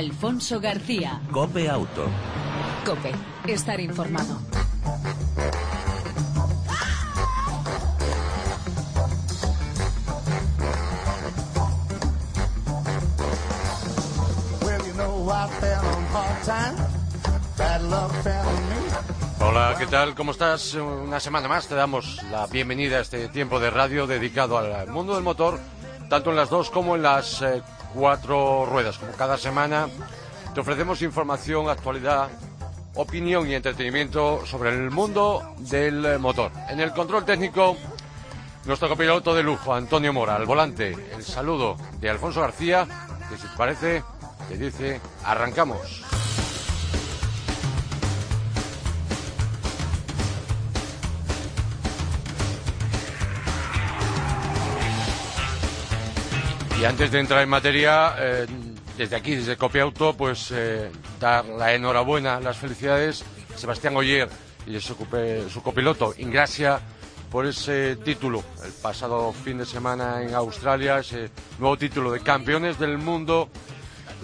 Alfonso García. Cope Auto. Cope, estar informado. Hola, ¿qué tal? ¿Cómo estás? Una semana más te damos la bienvenida a este tiempo de radio dedicado al mundo del motor, tanto en las dos como en las eh, cuatro ruedas. Como cada semana te ofrecemos información, actualidad, opinión y entretenimiento sobre el mundo del motor. En el control técnico, nuestro copiloto de lujo, Antonio Mora, al volante, el saludo de Alfonso García, que si te parece, te dice, arrancamos. Y antes de entrar en materia, eh, desde aquí, desde Copiauto, pues eh, dar la enhorabuena, las felicidades a Sebastián Oyer y su, su copiloto Ingracia por ese título el pasado fin de semana en Australia, ese nuevo título de campeones del mundo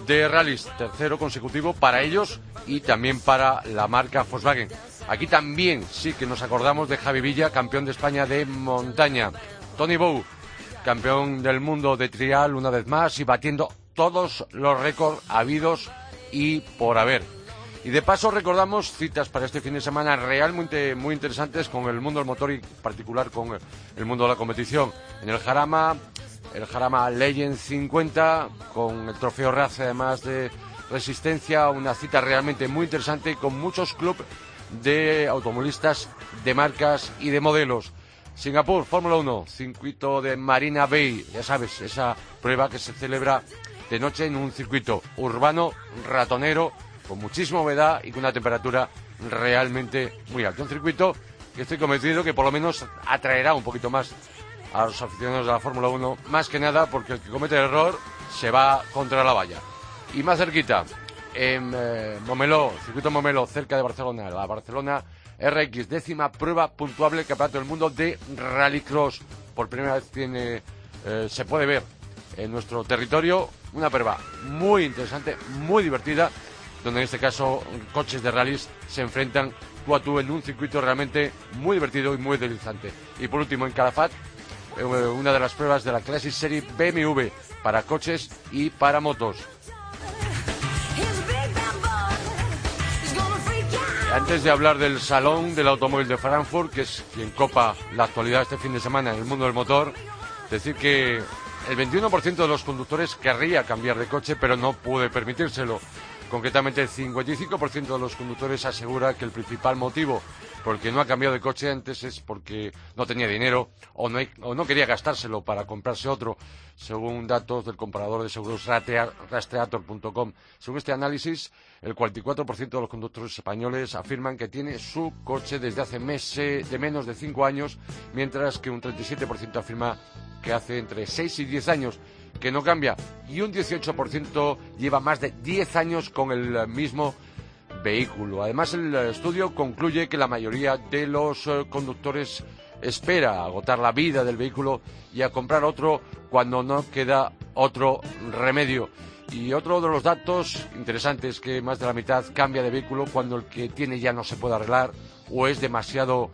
de rallies, tercero consecutivo para ellos y también para la marca Volkswagen. Aquí también sí que nos acordamos de Javi Villa, campeón de España de montaña. Tony Bow, campeón del mundo de trial una vez más y batiendo todos los récords habidos y por haber. Y de paso recordamos citas para este fin de semana realmente muy interesantes con el mundo del motor y en particular con el mundo de la competición. En el Jarama, el Jarama Legend 50, con el trofeo Race además de resistencia, una cita realmente muy interesante con muchos clubes de automovilistas, de marcas y de modelos. Singapur, Fórmula 1, circuito de Marina Bay, ya sabes, esa prueba que se celebra de noche en un circuito urbano, ratonero, con muchísima humedad y con una temperatura realmente muy alta. Un circuito que estoy convencido que por lo menos atraerá un poquito más a los aficionados de la Fórmula 1, más que nada porque el que comete el error se va contra la valla. Y más cerquita, en eh, Momeló, circuito Momeló, cerca de Barcelona, la Barcelona RX, décima prueba puntuable del Campeonato del Mundo de Rallycross. Por primera vez tiene, eh, se puede ver en nuestro territorio una prueba muy interesante, muy divertida, donde en este caso coches de rallies se enfrentan tú a tú en un circuito realmente muy divertido y muy deslizante. Y por último, en Calafat, eh, una de las pruebas de la Classic Series BMW para coches y para motos. Antes de hablar del Salón del Automóvil de Frankfurt, que es quien copa la actualidad este fin de semana en el mundo del motor, decir que el 21% de los conductores querría cambiar de coche, pero no puede permitírselo. Concretamente, el 55% de los conductores asegura que el principal motivo por el que no ha cambiado de coche antes es porque no tenía dinero o no, quería gastárselo para comprarse otro, según datos del comparador de seguros rastreator.com. Según este análisis, el 44% de los conductores españoles afirman que tiene su coche desde hace meses de menos de 5 años, mientras que un 37% afirma que hace entre 6 y 10 años que no cambia y un 18% lleva más de 10 años con el mismo vehículo. Además, el estudio concluye que la mayoría de los eh, conductores espera agotar la vida del vehículo y a comprar otro cuando no queda otro remedio. Y otro de los datos interesantes es que más de la mitad cambia de vehículo cuando el que tiene ya no se puede arreglar o es demasiado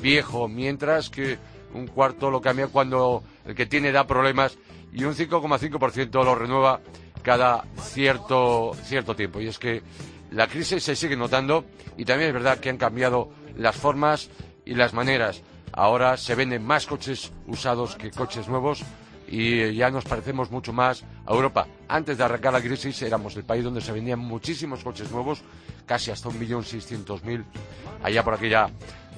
viejo, mientras que un cuarto lo cambia cuando el que tiene da problemas y un 5,5% lo renueva cada cierto, cierto tiempo. Y es que la crisis se sigue notando y también es verdad que han cambiado las formas y las maneras. Ahora se venden más coches usados que coches nuevos y ya nos parecemos mucho más a Europa. Antes de arrancar la crisis éramos el país donde se vendían muchísimos coches nuevos, casi hasta 1.600.000 allá por aquella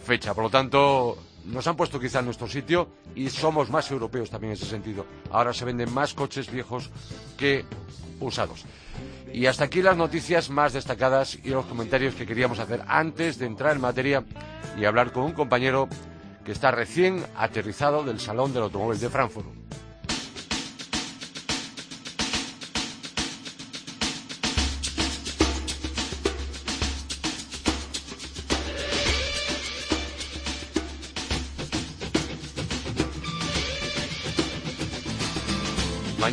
fecha. Por lo tanto, nos han puesto quizá en nuestro sitio y somos más europeos también en ese sentido. Ahora se venden más coches viejos que usados. Y hasta aquí las noticias más destacadas y los comentarios que queríamos hacer antes de entrar en materia y hablar con un compañero que está recién aterrizado del Salón del Automóvil de Frankfurt.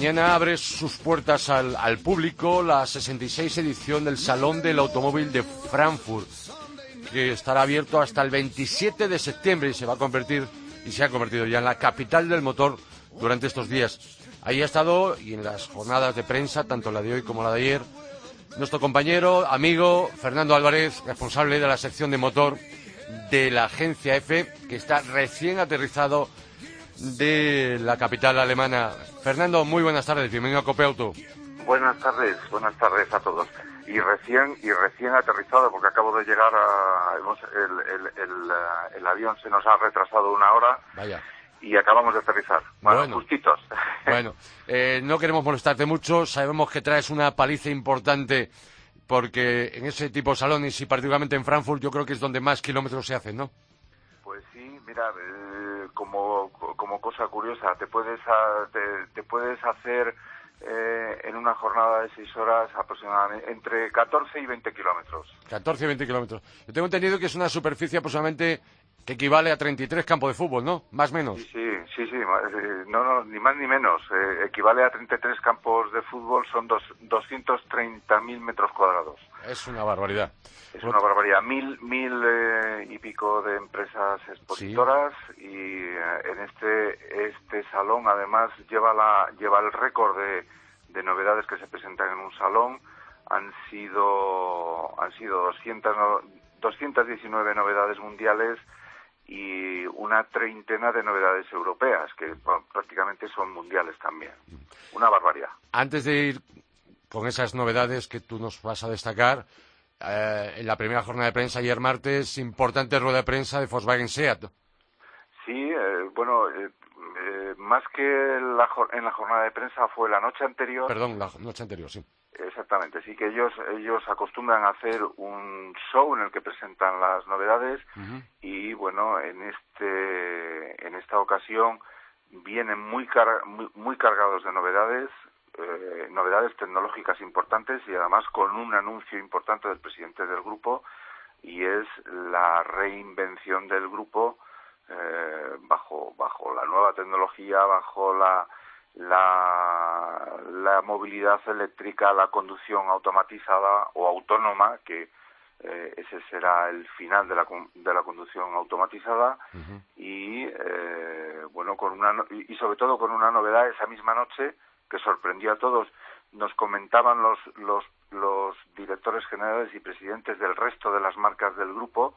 Mañana abre sus puertas al, público la 66 edición del Salón del Automóvil de Frankfurt, que estará abierto hasta el 27 de septiembre y se va a convertir y se ha convertido ya en la capital del motor durante estos días. Ahí ha estado y en las jornadas de prensa, tanto la de hoy como la de ayer, nuestro compañero, amigo Fernando Álvarez, responsable de la sección de motor de la agencia F, que está recién aterrizado de la capital alemana. Fernando, muy buenas tardes, bienvenido a Cope Auto. Buenas tardes, buenas tardes a todos. Y recién y recién aterrizado porque acabo de llegar a el, el, avión se nos ha retrasado una hora. Vaya. Y acabamos de aterrizar. Bueno, justitos. Bueno, eh, no queremos molestarte mucho. Sabemos que traes una paliza importante porque en ese tipo de salones y particularmente en Frankfurt yo creo que es donde más kilómetros se hacen, ¿no? Pues sí, mira, eh, como, como cosa curiosa, te puedes, te, puedes hacer eh, en una jornada de seis horas aproximadamente entre 14 y 20 kilómetros. 14 y 20 kilómetros. Yo tengo entendido que es una superficie aproximadamente que equivale a 33 campos de fútbol, ¿no? Más o menos. Sí, sí, sí, eh, no, no, ni más ni menos. Eh, equivale a 33 campos de fútbol, son dos, 230.000 metros cuadrados. Es una barbaridad. Es una barbaridad. Mil, mil eh, y pico de empresas expositoras y en este, este salón además lleva, la, lleva el récord de, de novedades que se presentan en un salón. Han sido, han sido 200, 219 novedades mundiales y una treintena de novedades europeas, que prácticamente son mundiales también. Una barbaridad. Antes de ir con esas novedades que tú nos vas a destacar, eh, en la primera jornada de prensa ayer martes, importante rueda de prensa de Volkswagen SEAT. Sí, eh, bueno, eh, más que en la jornada de prensa fue la noche anterior. Perdón, la noche anterior, sí. Exactamente, sí que ellos ellos acostumbran a hacer un show en el que presentan las novedades y bueno, en este en esta ocasión vienen muy muy, cargados de novedades, eh, novedades tecnológicas importantes y además con un anuncio importante del presidente del grupo y es la reinvención del grupo eh, bajo bajo la nueva tecnología, bajo la la, la movilidad eléctrica, la conducción automatizada o autónoma, que eh, ese será el final de la, de la conducción automatizada y eh, bueno con una y sobre todo con una novedad esa misma noche que sorprendió a todos. Nos comentaban los los los directores generales y presidentes del resto de las marcas del grupo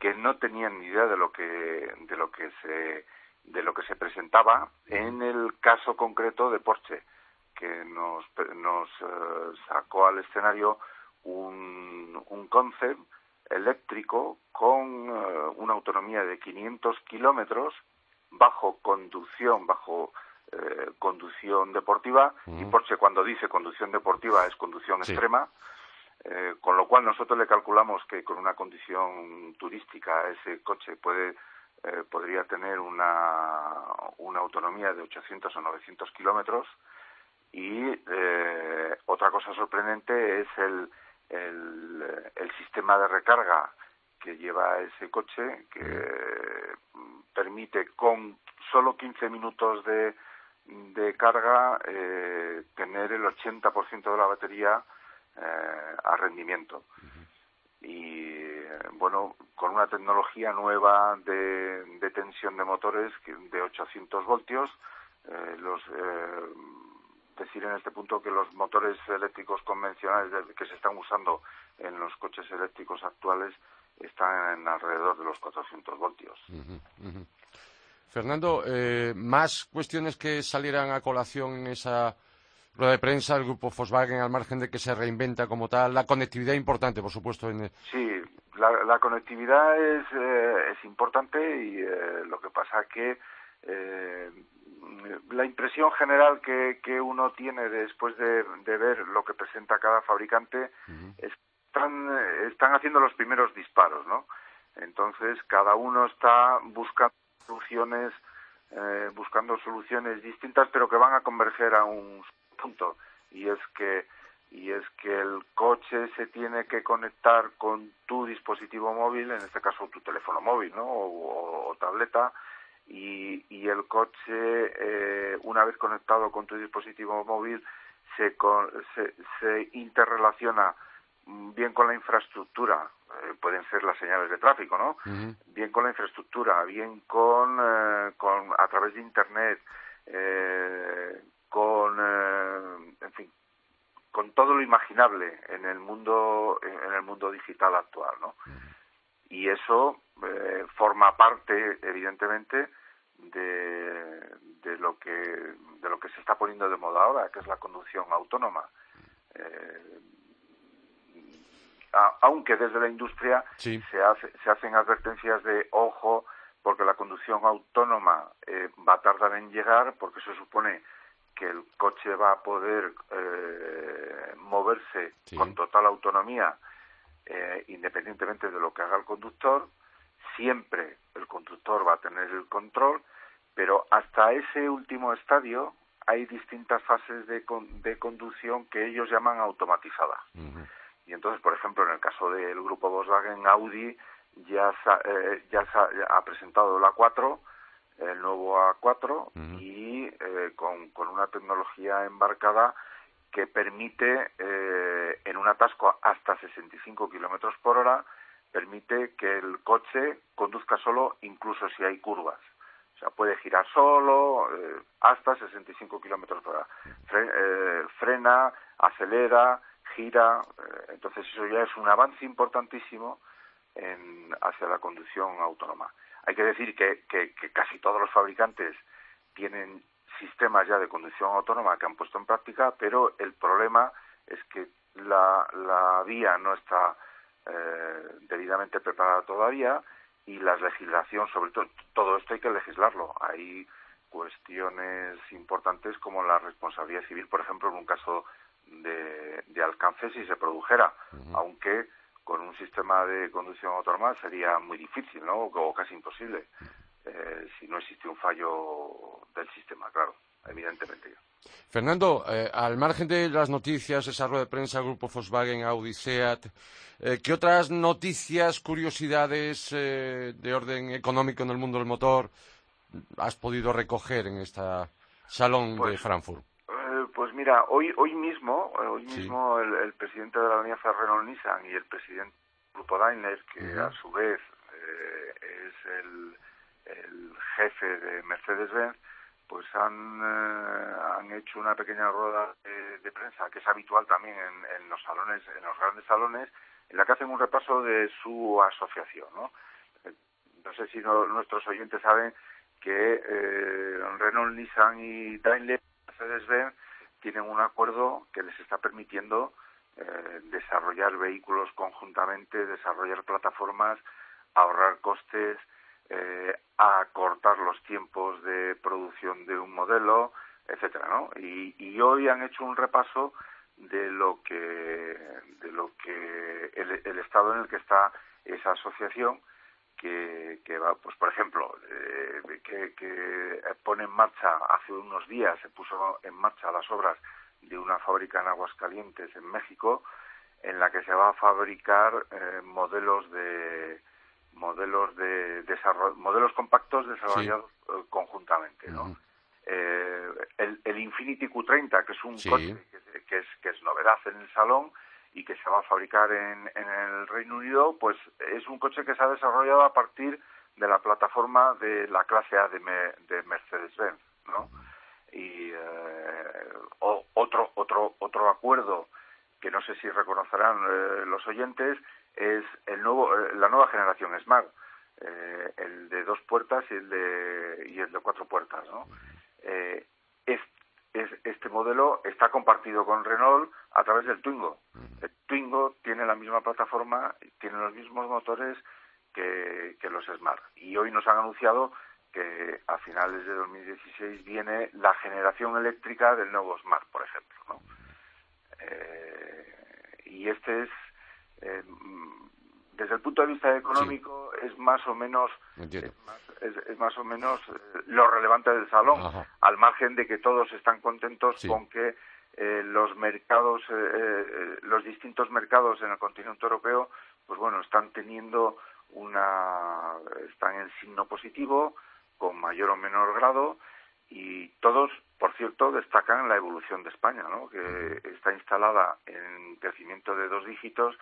que no tenían ni idea de lo que de lo que se de lo que se presentaba en el caso concreto de Porsche, que nos, nos eh, sacó al escenario un, un concept eléctrico con eh, una autonomía de 500 kilómetros bajo conducción, bajo eh, conducción deportiva, y Porsche cuando dice conducción deportiva es conducción extrema, con lo cual nosotros le calculamos que con una condición turística ese coche puede eh, podría tener una, una autonomía de 800 o 900 kilómetros y eh, otra cosa sorprendente es el, el, el, sistema de recarga que lleva ese coche que permite con solo 15 minutos de, de carga eh, tener el 80% de la batería eh, a rendimiento y bueno, con una tecnología nueva de, de tensión de motores de 800 voltios. Eh, los, eh, decir en este punto que los motores eléctricos convencionales que se están usando en los coches eléctricos actuales están en alrededor de los 400 voltios. Fernando, eh, más cuestiones que salieran a colación en esa rueda de prensa, el grupo Volkswagen, al margen de que se reinventa como tal, la conectividad importante, por supuesto. En... Sí, la, conectividad es, eh, es importante y eh, lo que pasa que eh, la impresión general que, que uno tiene después de, ver lo que presenta cada fabricante es están, están haciendo los primeros disparos, ¿no? Entonces cada uno está buscando soluciones, buscando soluciones distintas, pero que van a converger a un punto y es que y es que el coche se tiene que conectar con tu dispositivo móvil, en este caso tu teléfono móvil, ¿no? O, tableta, y, y el coche, eh, una vez conectado con tu dispositivo móvil, se, se, se interrelaciona bien con la infraestructura, eh, pueden ser las señales de tráfico, ¿no? Bien con la infraestructura, bien con, eh, con a través de Internet, eh, con, en fin, con todo lo imaginable en el mundo en el mundo digital actual, ¿no? Y eso forma parte, evidentemente, de, de lo que de lo que se está poniendo de moda ahora, que es la conducción autónoma. Eh, aunque desde la industria se, se hacen advertencias de ojo porque la conducción autónoma eh, va a tardar en llegar porque se supone que el coche va a poder eh, moverse con total autonomía eh, independientemente de lo que haga el conductor. Siempre el conductor va a tener el control pero hasta ese último estadio hay distintas fases de, de conducción que ellos llaman automatizadas y entonces, por ejemplo, en el caso del grupo Volkswagen, Audi ya, eh, ya ha presentado la 4, el nuevo A4, y eh, con, con, una tecnología embarcada que permite, eh, en un atasco hasta 65 kilómetros por hora, permite que el coche conduzca solo incluso si hay curvas. O sea, puede girar solo eh, hasta 65 kilómetros por hora. frena, acelera, gira. Eh, entonces eso ya es un avance importantísimo en, hacia la conducción autónoma. Hay que decir que, que, casi todos los fabricantes tienen sistemas ya de conducción autónoma que han puesto en práctica, pero el problema es que la, la vía no está eh, debidamente preparada todavía y la legislación, sobre todo, todo esto hay que legislarlo. Hay cuestiones importantes como la responsabilidad civil, por ejemplo, en un caso de, alcance si se produjera, aunque con un sistema de conducción autónoma sería muy difícil, ¿no? O casi imposible, eh, si no existe un fallo del sistema, claro, evidentemente. Fernando, eh, al margen de las noticias, esa rueda de prensa, Grupo Volkswagen, Audi, Seat, eh, ¿qué otras noticias, curiosidades de orden económico en el mundo del motor has podido recoger en esta salón de pues, Frankfurt? Pues mira, hoy hoy mismo, eh, hoy mismo el, presidente de la alianza Renault-Nissan y el presidente del grupo Daimler, que a su vez eh, es el, jefe de Mercedes-Benz, pues han, eh, han hecho una pequeña rueda de, prensa que es habitual también en, los salones, en los grandes salones, en la que hacen un repaso de su asociación, ¿no? No sé si nuestros oyentes saben que Renault, Nissan y Daimler, Mercedes-Benz tienen un acuerdo que les está permitiendo eh, desarrollar vehículos conjuntamente, desarrollar plataformas, ahorrar costes, eh, acortar los tiempos de producción de un modelo, etcétera, ¿no? Y, hoy han hecho un repaso de lo que de lo que el, estado en el que está esa asociación que, que va, pues por ejemplo, eh, que, que, pone en marcha hace unos días, se puso en marcha las obras de una fábrica en Aguascalientes, en México, en la que se va a fabricar eh, modelos de modelos de desarrollo, modelos compactos desarrollados eh, conjuntamente, ¿no? el, el, Infinity Q30, que es un coche que, es, que es novedad en el salón, y que se va a fabricar en, en el Reino Unido, pues es un coche que se ha desarrollado a partir de la plataforma de la clase A de, de Mercedes-Benz, ¿no? Y eh, otro otro otro acuerdo que no sé si reconocerán eh, los oyentes es el nuevo eh, la nueva generación Smart, el de dos puertas y el de y el de cuatro puertas, ¿no? Es este modelo está compartido con Renault a través del Twingo. El Twingo tiene la misma plataforma, tiene los mismos motores que, los Smart. Y hoy nos han anunciado que a finales de 2016 viene la generación eléctrica del nuevo Smart, por ejemplo. ¿no? Eh, y este es, eh, desde el punto de vista económico, es más o menos es, más o menos eh, lo relevante del salón, al margen de que todos están contentos con que eh, los mercados, eh, los distintos mercados en el continente europeo, pues bueno, están teniendo una, están en signo positivo, con mayor o menor grado y todos, por cierto, destacan la evolución de España, ¿no? que está instalada en crecimiento de dos dígitos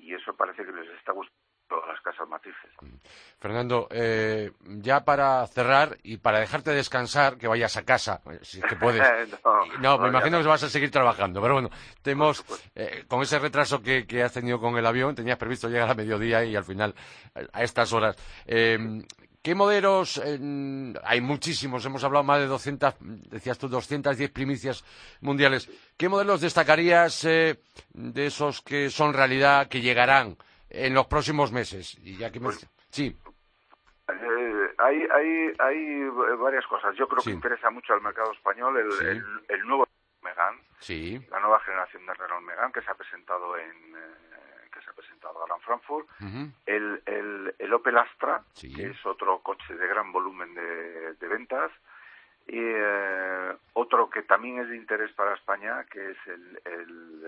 y eso parece que les está gustando todas las casas matrices. Fernando, eh, ya para cerrar y para dejarte descansar, que vayas a casa, eh, si te puedes. no, me imagino que vas a seguir trabajando, pero bueno, tenemos, eh, con ese retraso que, has tenido con el avión, tenías previsto llegar a mediodía y al final, a estas horas. ¿Qué modelos? hay muchísimos, hemos hablado más de 200, decías tú, 210 primicias mundiales. ¿Qué modelos destacarías de esos que son realidad, que llegarán en los próximos meses? Y ya que pues, sí. Eh, hay, hay, hay varias cosas. Yo creo que interesa mucho al mercado español el, el, nuevo Megane, sí. la nueva generación de Renault Megane que se ha presentado en eh, se ha presentado ahora en Frankfurt, el, el, el, Opel Astra, que es otro coche de gran volumen de, de ventas, y eh, otro que también es de interés para España, que es el, el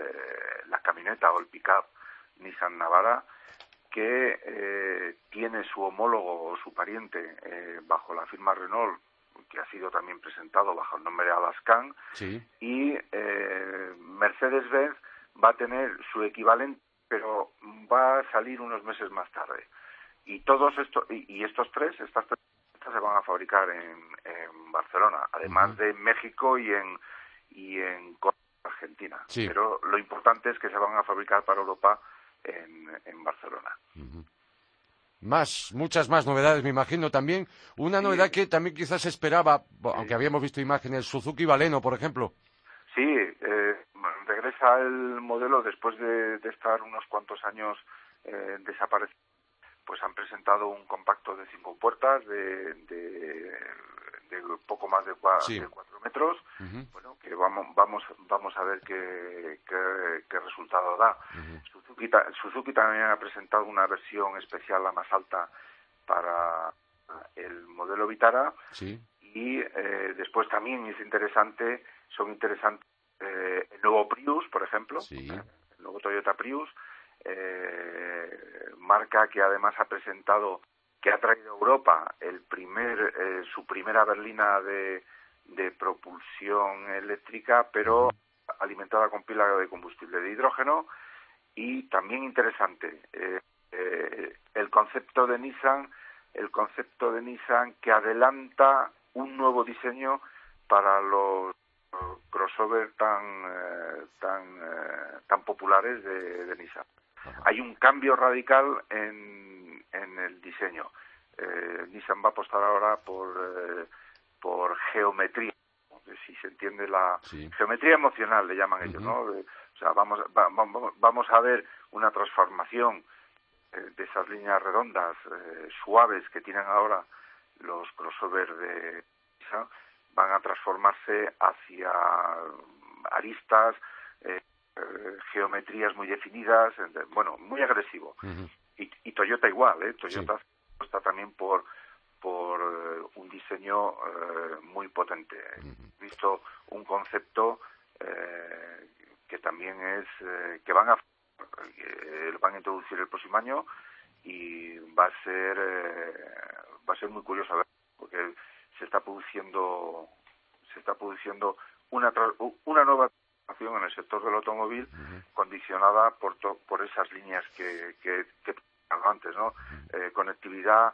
la camioneta o el pickup Nissan Navara, que eh, tiene su homólogo o su pariente eh, bajo la firma Renault, que ha sido también presentado bajo el nombre de Alaskan, y eh, Mercedes-Benz va a tener su equivalente, pero va a salir unos meses más tarde. Y todos estos, y, estos tres, estas tres se van a fabricar en, Barcelona, además de México y en y en Argentina. Pero lo importante es que se van a fabricar para Europa en, Barcelona. Más, muchas más novedades, me imagino también. Una novedad que también quizás esperaba, aunque habíamos visto imágenes, Suzuki Baleno, por ejemplo. Sí, eh, regresa el modelo después de, estar unos cuantos años eh, desaparecido. Pues han presentado un compacto de cinco puertas de, de, poco más de, cuatro metros. Bueno, que vamos, vamos, vamos a ver qué, qué, resultado da. Suzuki, también ha presentado una versión especial, la más alta, para el modelo Vitara. Y eh, después también es interesante, son interesantes eh, el nuevo Prius, por ejemplo, el nuevo Toyota Prius, eh, marca que además ha presentado, que ha traído a Europa el primer, su primera berlina de, de propulsión eléctrica, pero alimentada con pila de combustible de hidrógeno. Y también interesante eh, eh, el concepto de Nissan el concepto de Nissan que adelanta un nuevo diseño para los crossover tan eh, tan tan populares de, Nissan. Hay un cambio radical en, en el diseño. Nissan va a apostar ahora por por geometría. Si se entiende la geometría emocional le llaman ellos no vamos, vamos a ver una transformación eh, de esas líneas redondas eh, suaves que tienen ahora los crossover de van a transformarse hacia aristas, eh, geometrías muy definidas, bueno, muy agresivo. y, Toyota igual, ¿eh? Toyota está también por por un diseño muy potente. He visto un concepto eh, que también es eh, que van a eh, lo van a introducir el próximo año y va a ser eh, va a ser muy curioso ver porque se está produciendo se está produciendo una una nueva transformación en el sector del automóvil condicionada por por esas líneas que que, que antes no conectividad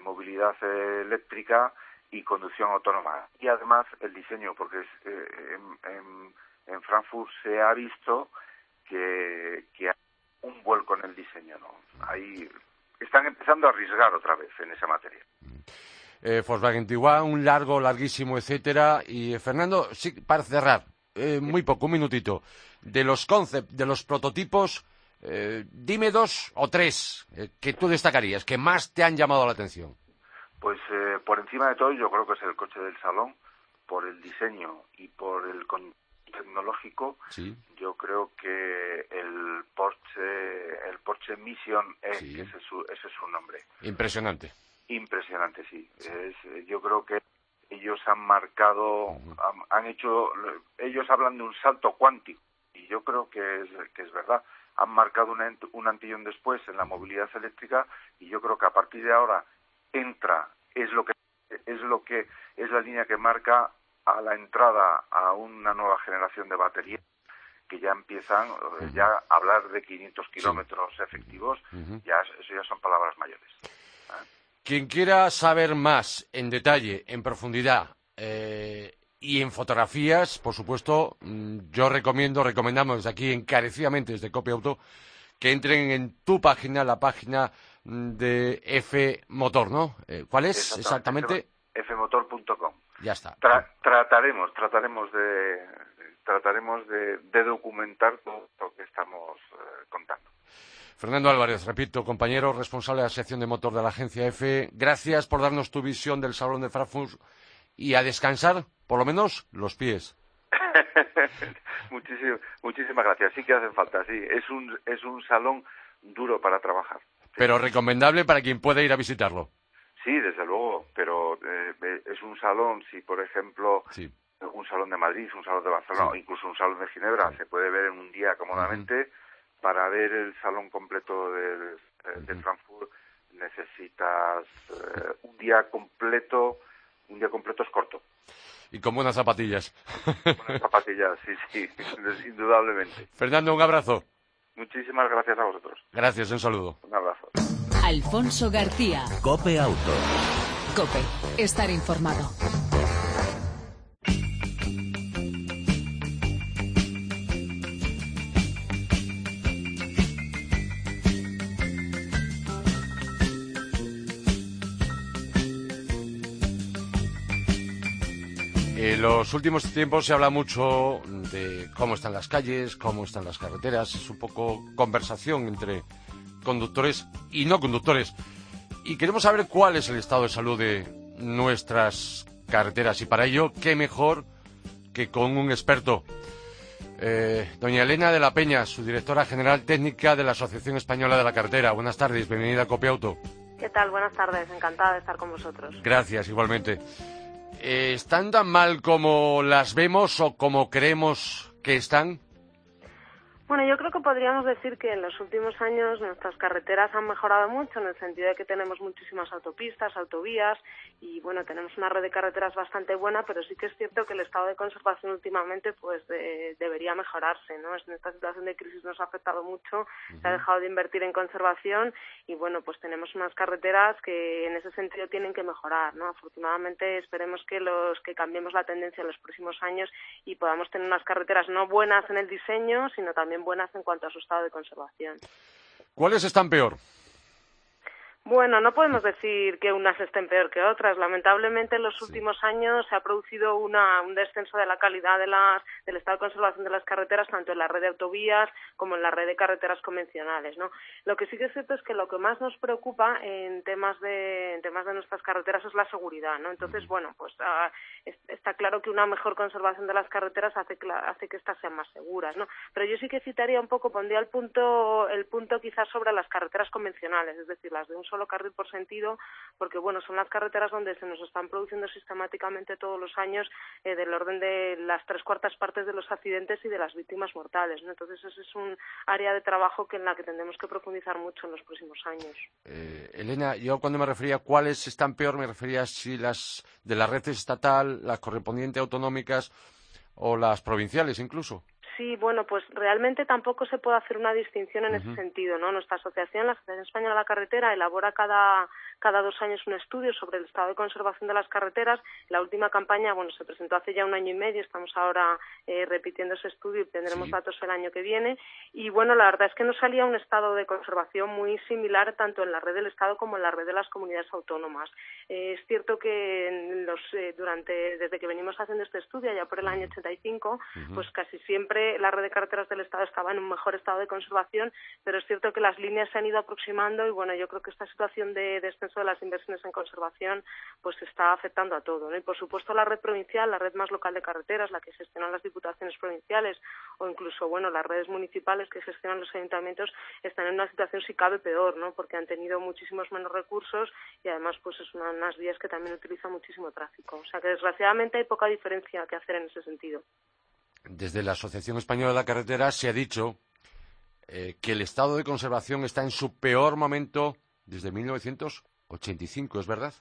movilidad eléctrica y conducción autónoma. Y además el diseño porque es en en Frankfurt se ha visto que, que hay un vuelco en el diseño, ¿no? Ahí están empezando a arriesgar otra vez en esa materia. Eh, Volkswagen Tiguan, un largo, larguísimo, etcétera. Y eh, Fernando, sí, para cerrar, eh, muy poco, un minutito, de los concepts, de los prototipos, eh, dime dos o tres que tú destacarías, que más te han llamado la atención. Pues por encima de todo, yo creo que es el coche del salón, por el diseño y por el tecnológico, yo creo que el Porsche, el Porsche Mission, es, ese, es su, ese es su nombre. Impresionante. Impresionante, sí. Es, yo creo que ellos han marcado, han, hecho, ellos hablan de un salto cuántico y yo creo que es, que es verdad. Han marcado un, un un después en la movilidad eléctrica y yo creo que a partir de ahora entra, es lo que es lo que es la línea que marca a la entrada a una nueva generación de baterías que ya empiezan eh, ya a hablar de 500 kilómetros efectivos, ya eso ya son palabras mayores. ¿eh? Quien quiera saber más en detalle, en profundidad eh, y en fotografías, por supuesto, mm, yo recomiendo, recomendamos desde aquí encarecidamente desde Copia Auto, que entren en tu página, la página mm, de F Motor, ¿no? ¿Cuál es exactamente? fmotor.com. Ya está. trataremos, trataremos de, trataremos de, documentar todo lo que estamos eh, contando. Fernando Álvarez, repito, compañero responsable de la sección de motor de la agencia F, gracias por darnos tu visión del Salón de Frankfurt y a descansar, por lo menos, los pies. muchísimas gracias. Sí que hacen falta, sí. Es un, es un salón duro para trabajar. Pero recomendable para quien pueda ir a visitarlo. Sí, desde luego, pero eh, es un salón, si por ejemplo un salón de Madrid, un salón de Barcelona o incluso un salón de Ginebra se puede ver en un día cómodamente. Para ver el salón completo de, de Frankfurt necesitas eh, un día completo, un día completo es corto. Y con buenas zapatillas. Buenas zapatillas, sí, sí, indudablemente. Fernando, un abrazo. Muchísimas gracias a vosotros. Gracias, un saludo. Un abrazo. Alfonso García. Cope Auto. Cope, estar informado. En los últimos tiempos se habla mucho de cómo están las calles, cómo están las carreteras. Es un poco conversación entre conductores y no conductores. Y queremos saber cuál es el estado de salud de nuestras carreteras. Y para ello, qué mejor que con un experto. Eh, doña Elena de la Peña, su directora general técnica de la Asociación Española de la Carretera. Buenas tardes, bienvenida a Copiauto. ¿Qué tal? Buenas tardes, encantada de estar con vosotros. Gracias, igualmente. Eh, ¿Están tan mal como las vemos o como creemos que están? Bueno, yo creo que podríamos decir que en los últimos años nuestras carreteras han mejorado mucho en el sentido de que tenemos muchísimas autopistas, autovías y bueno, tenemos una red de carreteras bastante buena, pero sí que es cierto que el estado de conservación últimamente pues debería mejorarse, ¿no? En esta situación de crisis nos ha afectado mucho, se ha dejado de invertir en conservación y bueno, pues tenemos unas carreteras que en ese sentido tienen que mejorar, ¿no? Afortunadamente esperemos que los que cambiemos la tendencia en los próximos años y podamos tener unas carreteras no buenas en el diseño, sino también buenas en cuanto a su estado de conservación. ¿Cuáles están peor? Bueno, no podemos decir que unas estén peor que otras. Lamentablemente, en los últimos años se ha producido una, un descenso de la calidad de las, del estado de conservación de las carreteras, tanto en la red de autovías como en la red de carreteras convencionales. ¿no? Lo que sí que es cierto es que lo que más nos preocupa en temas de, en temas de nuestras carreteras es la seguridad. ¿no? Entonces, bueno, pues ah, está claro que una mejor conservación de las carreteras hace que, hace que éstas sean más seguras. ¿no? Pero yo sí que citaría un poco, pondría el punto, el punto quizás sobre las carreteras convencionales, es decir, las de un solo carril por sentido, porque bueno, son las carreteras donde se nos están produciendo sistemáticamente todos los años eh, del orden de las tres cuartas partes de los accidentes y de las víctimas mortales. Entonces, ese es un área de trabajo que en la que tendremos que profundizar mucho en los próximos años. Eh, Elena, yo cuando me refería a cuáles están peor, me refería a si las de la red estatal, las correspondientes autonómicas o las provinciales incluso. Sí, bueno, pues realmente tampoco se puede hacer una distinción en ese sentido, ¿no? Nuestra asociación, la Asociación Española de la Carretera, elabora cada, cada dos años un estudio sobre el estado de conservación de las carreteras. La última campaña, bueno, se presentó hace ya un año y medio, estamos ahora eh, repitiendo ese estudio y tendremos datos el año que viene. Y bueno, la verdad es que nos salía un estado de conservación muy similar tanto en la red del Estado como en la red de las comunidades autónomas. Eh, es cierto que en los, eh, durante, desde que venimos haciendo este estudio, ya por el año 85, pues casi siempre la red de carreteras del Estado estaba en un mejor estado de conservación, pero es cierto que las líneas se han ido aproximando y bueno, yo creo que esta situación de descenso de las inversiones en conservación pues está afectando a todo. Y por supuesto la red provincial, la red más local de carreteras, la que gestionan las diputaciones provinciales o incluso bueno las redes municipales que gestionan los ayuntamientos están en una situación si cabe peor, ¿no? Porque han tenido muchísimos menos recursos y además pues es una, unas vías que también utilizan muchísimo tráfico. O sea que desgraciadamente hay poca diferencia que hacer en ese sentido desde la Asociación Española de la Carretera se ha dicho eh, que el estado de conservación está en su peor momento desde 1985, ¿es verdad?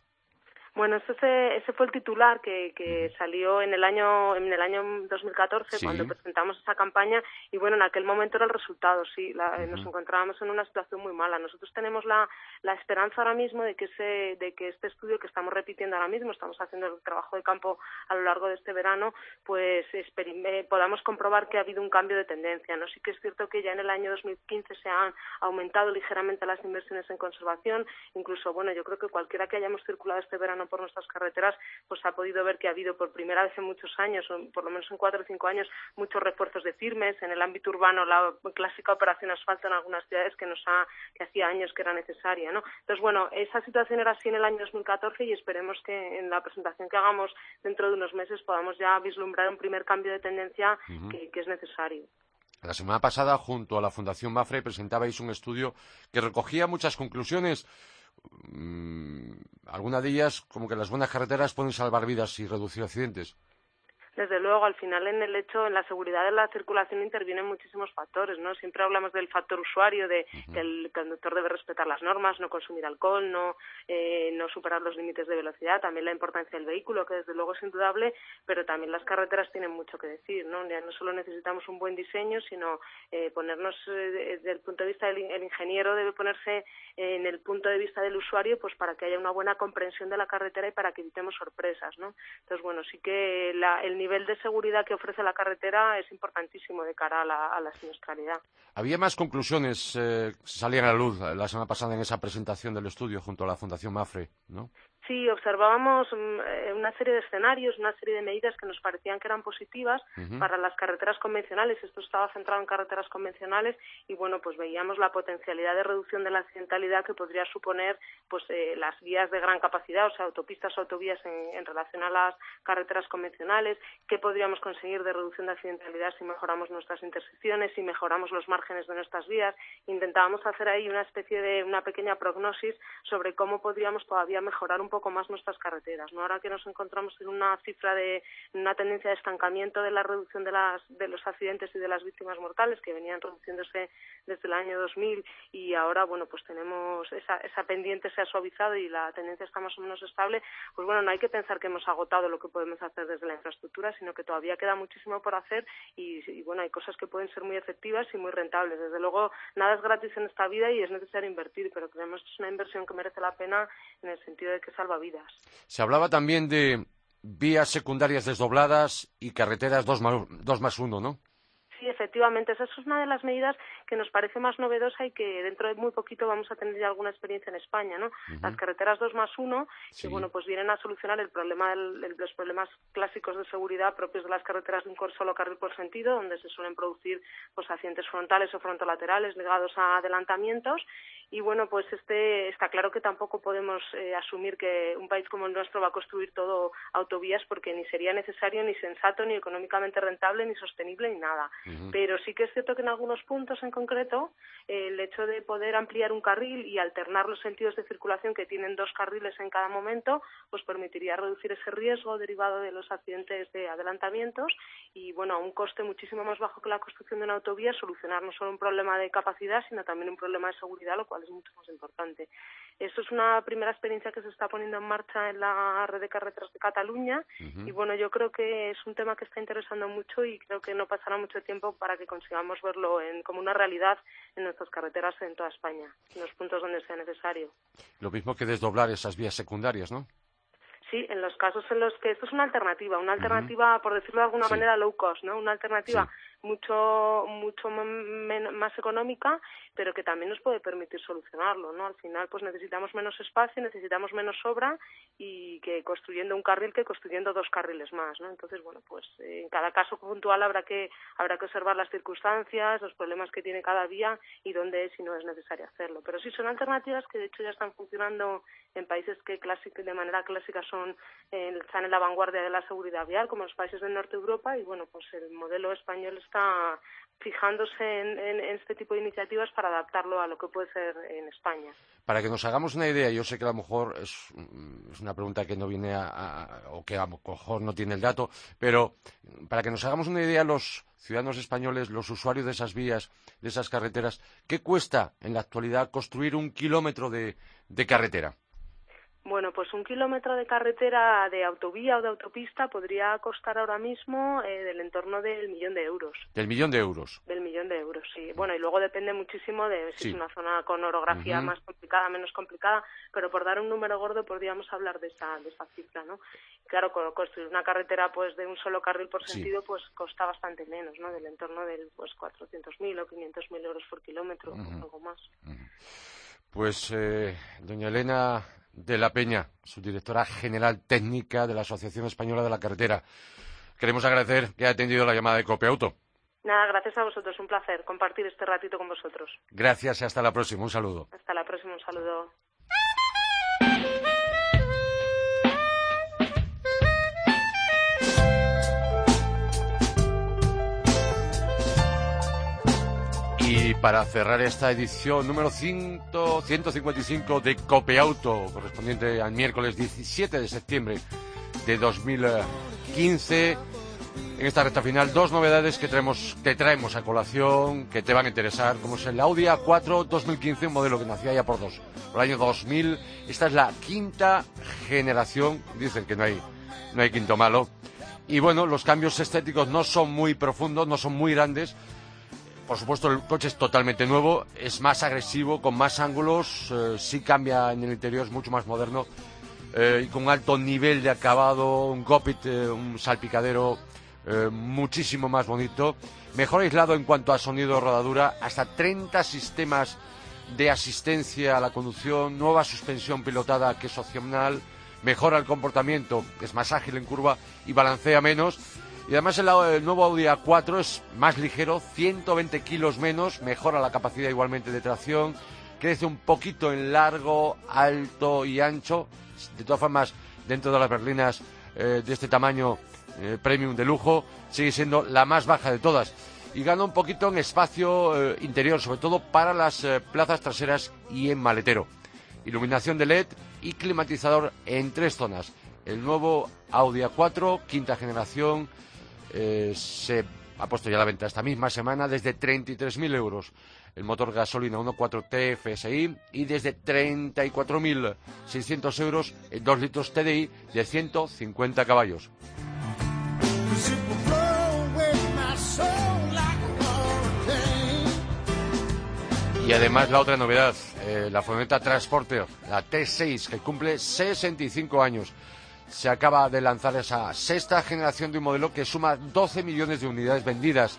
Bueno, ese, ese fue el titular que, que salió en el año en el año 2014 cuando presentamos esa campaña y bueno, en aquel momento era el resultado, sí, nos encontrábamos en una situación muy mala. Nosotros tenemos la, la esperanza ahora mismo de que ese de que este estudio que estamos repitiendo ahora mismo, estamos haciendo el trabajo de campo a lo largo de este verano, pues eh, podamos comprobar que ha habido un cambio de tendencia, ¿no? Sí que es cierto que ya en el año 2015 se han aumentado ligeramente las inversiones en conservación, incluso bueno, yo creo que cualquiera que hayamos circulado este verano por nuestras carreteras, pues ha podido ver que ha habido por primera vez en muchos años, por lo menos en cuatro o cinco años, muchos refuerzos de firmes. En el ámbito urbano, la clásica operación asfalto en algunas ciudades que nos ha, que hacía años que era necesaria, ¿no? Entonces, bueno, esa situación era así en el año 2014 y esperemos que en la presentación que hagamos dentro de unos meses podamos ya vislumbrar un primer cambio de tendencia que, que es necesario. La semana pasada, junto a la Fundación Mafre, presentabais un estudio que recogía muchas conclusiones Mm, alguna de ellas como que las buenas carreteras pueden salvar vidas y reducir accidentes. Desde luego, al final en el hecho, en la seguridad de la circulación intervienen muchísimos factores, ¿no? Siempre hablamos del factor usuario, de que el conductor debe respetar las normas, no consumir alcohol, no, eh, no superar los límites de velocidad, también la importancia del vehículo, que desde luego es indudable, pero también las carreteras tienen mucho que decir, ¿no? Ya no solo necesitamos un buen diseño, sino eh, ponernos eh, desde el punto de vista del el ingeniero debe ponerse en el punto de vista del usuario, pues para que haya una buena comprensión de la carretera y para que evitemos sorpresas, ¿no? Entonces, bueno, sí que la, el nivel de seguridad que ofrece la carretera es importantísimo de cara a la, a siniestralidad. Había más conclusiones eh, que salían a la luz la semana pasada en esa presentación del estudio junto a la Fundación Mafre, ¿no? Sí, observábamos mm, eh, una serie de escenarios, una serie de medidas que nos parecían que eran positivas para las carreteras convencionales. Esto estaba centrado en carreteras convencionales y bueno, pues veíamos la potencialidad de reducción de la accidentalidad que podría suponer pues eh, las vías de gran capacidad, o sea, autopistas o autovías en, relación a las carreteras convencionales, qué podríamos conseguir de reducción de accidentalidad si mejoramos nuestras intersecciones, si mejoramos los márgenes de nuestras vías. Intentábamos hacer ahí una especie de una pequeña prognosis sobre cómo podríamos todavía mejorar un poco poco más nuestras carreteras. ¿no? Ahora que nos encontramos en una cifra de una tendencia de estancamiento de la reducción de, las, de los accidentes y de las víctimas mortales que venían reduciéndose desde el año 2000 y ahora, bueno, pues tenemos esa, esa pendiente se ha suavizado y la tendencia está más o menos estable, pues bueno, no hay que pensar que hemos agotado lo que podemos hacer desde la infraestructura, sino que todavía queda muchísimo por hacer y, bueno, hay cosas que pueden ser muy efectivas y muy rentables. Desde luego, nada es gratis en esta vida y es necesario invertir, pero creemos que es una inversión que merece la pena en el sentido de que Se hablaba también de vías secundarias desdobladas y carreteras dos más, dos más uno, ¿no? Sí, efectivamente, esa es una de las medidas que nos parece más novedosa y que dentro de muy poquito vamos a tener ya alguna experiencia en España, ¿no? Las carreteras 2 más 1, que bueno, pues vienen a solucionar el problema del, los problemas clásicos de seguridad propios de las carreteras de un solo carril por sentido, donde se suelen producir pues accidentes frontales o frontolaterales ligados a adelantamientos y bueno, pues este está claro que tampoco podemos eh, asumir que un país como el nuestro va a construir todo autovías porque ni sería necesario, ni sensato, ni económicamente rentable, ni sostenible, ni nada. Pero sí que es cierto que en algunos puntos en concreto el hecho de poder ampliar un carril y alternar los sentidos de circulación que tienen dos carriles en cada momento, pues permitiría reducir ese riesgo derivado de los accidentes de adelantamientos y bueno, a un coste muchísimo más bajo que la construcción de una autovía, solucionar no solo un problema de capacidad, sino también un problema de seguridad, lo cual es mucho más importante. Esto es una primera experiencia que se está poniendo en marcha en la red de carreteras de Cataluña y bueno, yo creo que es un tema que está interesando mucho y creo que no pasará mucho tiempo para que consigamos verlo como una realidad en nuestras carreteras en toda España, en los puntos donde sea necesario. Lo mismo que desdoblar esas vías secundarias, ¿no? Sí, en los casos en los que esto es una alternativa, una alternativa, por decirlo de alguna manera, low cost, ¿no? Una alternativa mucho mucho más económica pero que también nos puede permitir solucionarlo no al final pues necesitamos menos espacio necesitamos menos obra y que construyendo un carril que construyendo dos carriles más no entonces bueno pues en cada caso puntual habrá que habrá que observar las circunstancias los problemas que tiene cada vía y dónde es y no es necesario hacerlo. Pero sí son alternativas que de hecho ya están funcionando en países que de manera clásica son eh, están en la vanguardia de la seguridad vial como los países del norte de Europa y bueno pues el modelo español está fijándose en, este tipo de iniciativas para adaptarlo a lo que puede ser en España. Para que nos hagamos una idea, yo sé que a lo mejor es, una pregunta que no viene a, o que a lo mejor no tiene el dato, pero para que nos hagamos una idea los ciudadanos españoles, los usuarios de esas vías, de esas carreteras, ¿qué cuesta en la actualidad construir un kilómetro de carretera? Bueno, pues un kilómetro de carretera de autovía o de autopista podría costar ahora mismo eh, del entorno del millón de euros. Del millón de euros. Del millón de euros, sí. Bueno, y luego depende muchísimo de si es una zona con orografía más complicada, menos complicada, pero por dar un número gordo podríamos hablar de esa, de esa cifra, ¿no? Claro, construir una carretera pues de un solo carril por sentido pues costa bastante menos, ¿no? Del entorno del pues 400.000 o 500.000 euros por kilómetro, o algo más. Pues, eh, doña Elena de la Peña, subdirectora general técnica de la Asociación Española de la Carretera. Queremos agradecer que haya atendido la llamada de Copiauto. Nada, gracias a vosotros. Un placer compartir este ratito con vosotros. Gracias y hasta la próxima. Un saludo. Hasta la próxima. Un saludo. Para cerrar esta edición número 155 de Copeauto, correspondiente al miércoles 17 de septiembre de 2015, en esta recta final, dos novedades que traemos, te traemos a colación, que te van a interesar, como es el Audi A4 2015, un modelo que nacía ya por dos, por el año 2000. Esta es la quinta generación, dicen que no hay, no hay quinto malo. Y bueno, los cambios estéticos no son muy profundos, no son muy grandes, por supuesto, el coche es totalmente nuevo, es más agresivo, con más ángulos, eh, sí cambia en el interior, es mucho más moderno eh, y con alto nivel de acabado, un cockpit, eh, un salpicadero muchísimo más bonito, mejor aislado en cuanto a sonido rodadura, hasta 30 sistemas de asistencia a la conducción, nueva suspensión pilotada que es opcional, mejora el comportamiento, es más ágil en curva y balancea menos y además el, nuevo Audi A4 es más ligero, 120 kilos menos, mejora la capacidad igualmente de tracción, crece un poquito en largo, alto y ancho. De todas formas, dentro de las berlinas eh, de este tamaño eh, premium de lujo, sigue siendo la más baja de todas. Y gana un poquito en espacio eh, interior, sobre todo para las plazas traseras y en maletero. Iluminación de LED y climatizador en tres zonas. El nuevo Audi A4, quinta generación, eh, se ha puesto ya a la venta esta misma semana desde 33.000 euros el motor gasolina 1.4 TFSI y desde 34.600 euros el 2 litros TDI de 150 caballos. Y además la otra novedad, eh, la furgoneta Transporter, la T6, que cumple 65 años se acaba de lanzar esa sexta generación de un modelo que suma 12 millones de unidades vendidas.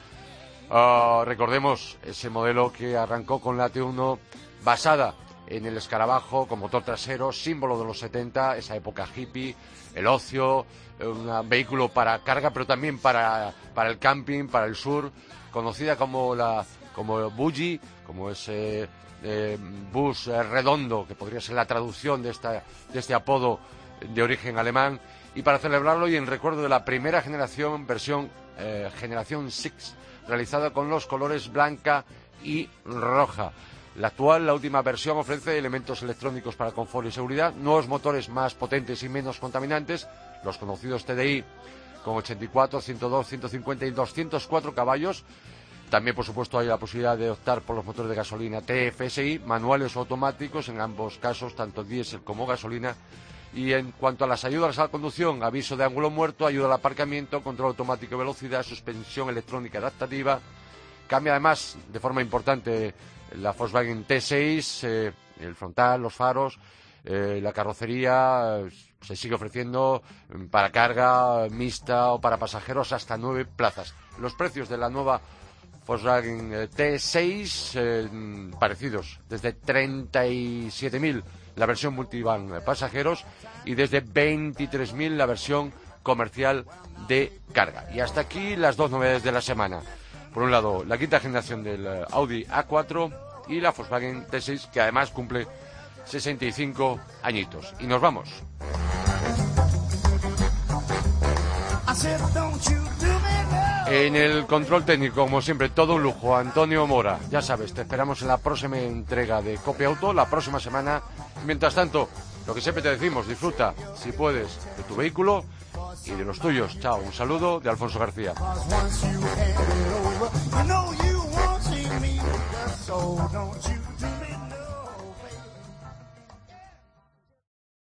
Ah, recordemos ese modelo que arrancó con la T1 basada en el escarabajo con motor trasero, símbolo de los 70, esa época hippie, el ocio, un vehículo para carga, pero también para, el camping, para el sur, conocida como la como Buggy, como ese eh, bus redondo, que podría ser la traducción de, esta, de este apodo de origen alemán y para celebrarlo y en recuerdo de la primera generación, versión eh, generación 6, realizada con los colores blanca y roja. La actual, la última versión, ofrece elementos electrónicos para confort y seguridad, nuevos motores más potentes y menos contaminantes, los conocidos TDI con 84, 102, 150 y 204 caballos. También, por supuesto, hay la posibilidad de optar por los motores de gasolina TFSI, manuales o automáticos, en ambos casos, tanto diésel como gasolina, y en cuanto a las ayudas a la conducción, aviso de ángulo muerto, ayuda al aparcamiento, control automático de velocidad, suspensión electrónica adaptativa. Cambia además de forma importante la Volkswagen T6, eh, el frontal, los faros, eh, la carrocería eh, se sigue ofreciendo para carga mixta o para pasajeros hasta nueve plazas. Los precios de la nueva Volkswagen T6 parecidos, desde 37.000 la versión multivan pasajeros y desde 23.000 la versión comercial de carga. Y hasta aquí las dos novedades de la semana. Por un lado, la quinta generación del eh, Audi A4 y la Volkswagen T6, que además cumple 65 añitos. Y nos vamos. En el control técnico, como siempre, todo un lujo. Antonio Mora, ya sabes, te esperamos en la próxima entrega de Copia Auto, la próxima semana. Mientras tanto, lo que siempre te decimos, disfruta, si puedes, de tu vehículo y de los tuyos. Chao, un saludo de Alfonso García.